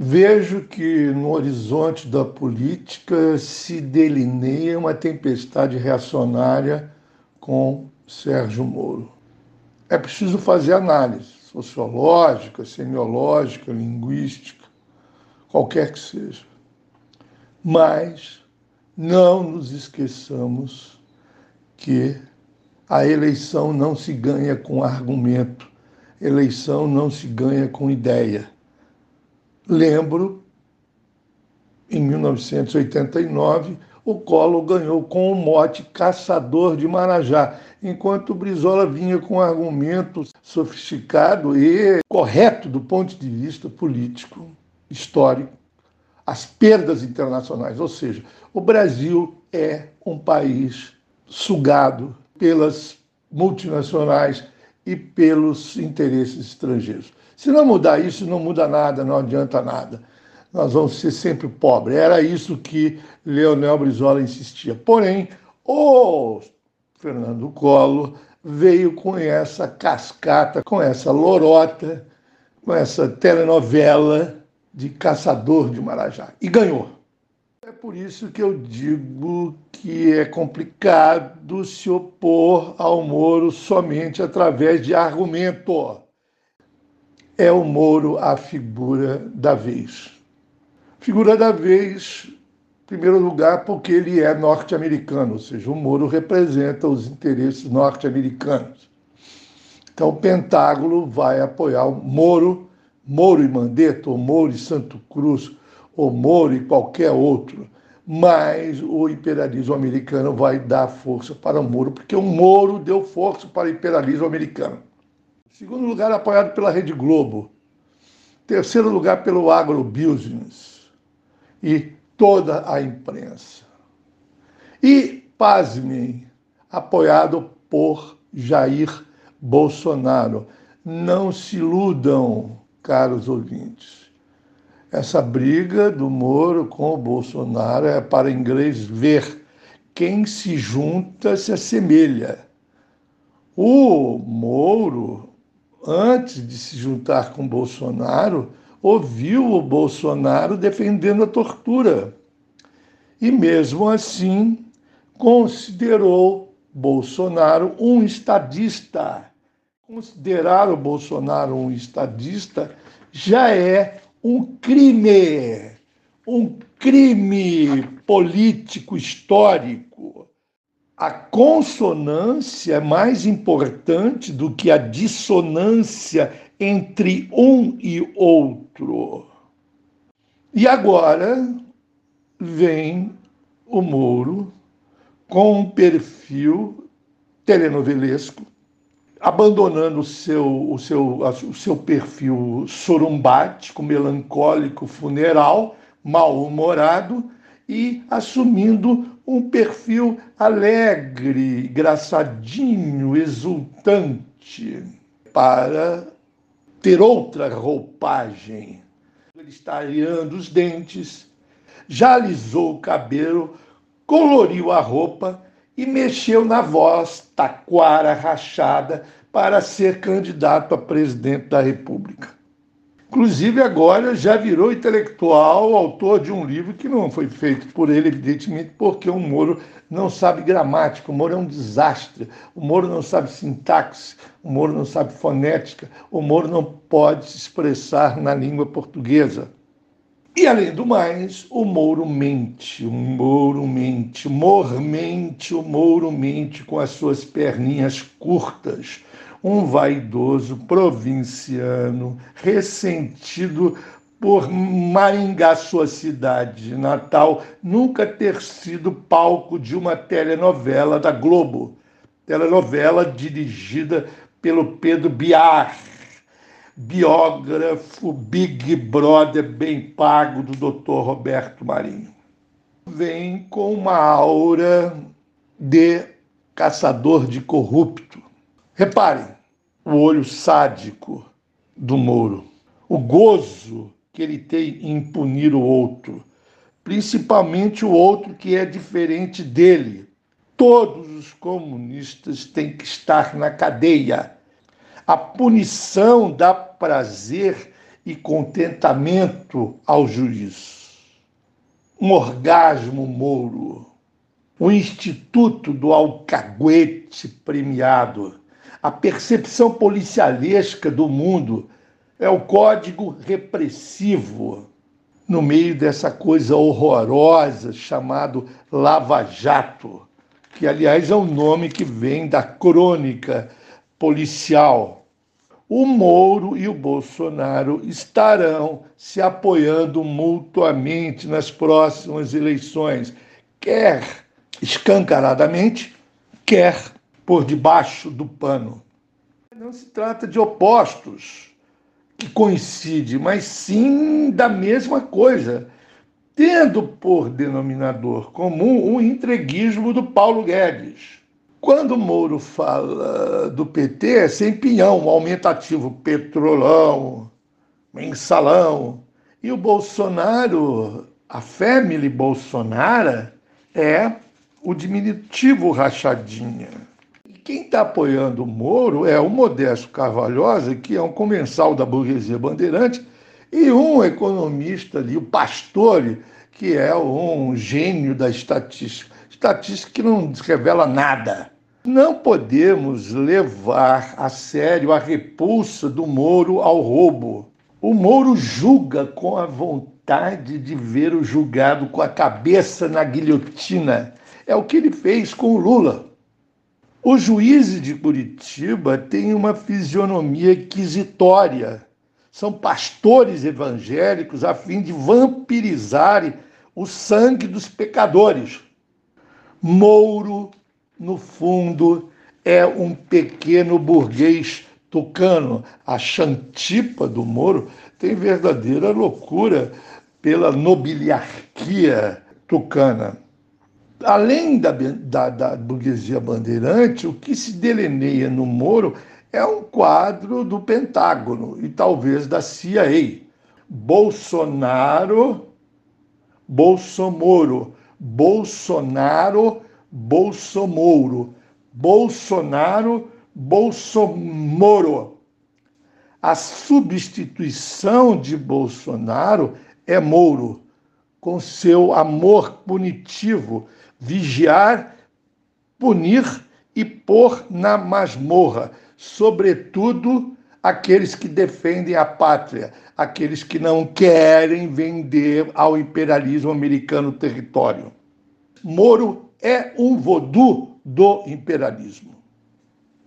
Vejo que no horizonte da política se delineia uma tempestade reacionária com Sérgio Moro. É preciso fazer análise sociológica, semiológica, linguística, qualquer que seja. Mas não nos esqueçamos que a eleição não se ganha com argumento, eleição não se ganha com ideia Lembro, em 1989, o Collor ganhou com o mote Caçador de Marajá, enquanto Brizola vinha com um argumento sofisticado e correto do ponto de vista político, histórico, as perdas internacionais. Ou seja, o Brasil é um país sugado pelas multinacionais e pelos interesses estrangeiros. Se não mudar isso, não muda nada, não adianta nada. Nós vamos ser sempre pobres. Era isso que Leonel Brizola insistia. Porém, o Fernando Collor veio com essa cascata, com essa lorota, com essa telenovela de caçador de Marajá. E ganhou. É por isso que eu digo que é complicado se opor ao Moro somente através de argumento é o Moro a figura da vez. Figura da vez, em primeiro lugar, porque ele é norte-americano, ou seja, o Moro representa os interesses norte-americanos. Então, o Pentágono vai apoiar o Moro, Moro e Mandetta, ou Moro e Santo Cruz, ou Moro e qualquer outro. Mas o imperialismo americano vai dar força para o Moro, porque o Moro deu força para o imperialismo americano. Segundo lugar, apoiado pela Rede Globo. Terceiro lugar, pelo agrobusiness e toda a imprensa. E, pasmem, apoiado por Jair Bolsonaro. Não se iludam, caros ouvintes. Essa briga do Moro com o Bolsonaro é para inglês ver quem se junta se assemelha. O Moro antes de se juntar com Bolsonaro, ouviu o Bolsonaro defendendo a tortura. E mesmo assim, considerou Bolsonaro um estadista. Considerar o Bolsonaro um estadista já é um crime, um crime político histórico a consonância é mais importante do que a dissonância entre um e outro. E agora vem o Moro com um perfil telenovelesco, abandonando o seu, o seu, o seu perfil sorumbático, melancólico, funeral, mal-humorado e assumindo um perfil alegre, engraçadinho, exultante, para ter outra roupagem. Ele está os dentes, já alisou o cabelo, coloriu a roupa e mexeu na voz taquara rachada para ser candidato a presidente da República. Inclusive, agora já virou intelectual, autor de um livro que não foi feito por ele, evidentemente, porque o Moro não sabe gramática, o Moro é um desastre, o Moro não sabe sintaxe, o Moro não sabe fonética, o Moro não pode se expressar na língua portuguesa. E, além do mais, o Moro mente, o Moro mente, o Moro mente, o Moro mente com as suas perninhas curtas um vaidoso provinciano, ressentido por Maringá, sua cidade natal, nunca ter sido palco de uma telenovela da Globo. Telenovela dirigida pelo Pedro Biar, biógrafo Big Brother bem pago do Dr. Roberto Marinho. Vem com uma aura de caçador de corrupto Reparem o olho sádico do Moro, o gozo que ele tem em punir o outro, principalmente o outro que é diferente dele. Todos os comunistas têm que estar na cadeia. A punição dá prazer e contentamento ao juiz. Um orgasmo mouro, o Instituto do Alcaguete premiado, a percepção policialesca do mundo é o código repressivo no meio dessa coisa horrorosa chamado Lava Jato, que aliás é um nome que vem da crônica policial. O Moro e o Bolsonaro estarão se apoiando mutuamente nas próximas eleições, quer escancaradamente, quer por debaixo do pano. Não se trata de opostos que coincidem, mas sim da mesma coisa, tendo por denominador comum o entreguismo do Paulo Guedes. Quando Moro fala do PT, é sem pinhão, um aumentativo petrolão, mensalão. E o Bolsonaro, a família Bolsonaro, é o diminutivo rachadinha. Quem está apoiando o Moro é o Modesto Carvalhosa, que é um comensal da burguesia bandeirante, e um economista ali, o Pastore, que é um gênio da estatística. Estatística que não revela nada. Não podemos levar a sério a repulsa do Moro ao roubo. O Moro julga com a vontade de ver o julgado com a cabeça na guilhotina é o que ele fez com o Lula. Os juízes de Curitiba têm uma fisionomia inquisitória. São pastores evangélicos a fim de vampirizarem o sangue dos pecadores. Mouro, no fundo, é um pequeno burguês tucano. A chantipa do Moro tem verdadeira loucura pela nobiliarquia tucana além da, da, da burguesia bandeirante, o que se delineia no Moro é um quadro do Pentágono e talvez da CIA. Bolsonaro, Bolsomoro, Bolsonaro, Bolsomoro, Bolsonaro, Bolsomoro. A substituição de Bolsonaro é Moro, com seu amor punitivo vigiar, punir e pôr na masmorra, sobretudo aqueles que defendem a pátria, aqueles que não querem vender ao imperialismo americano território. Moro é um voodoo do imperialismo.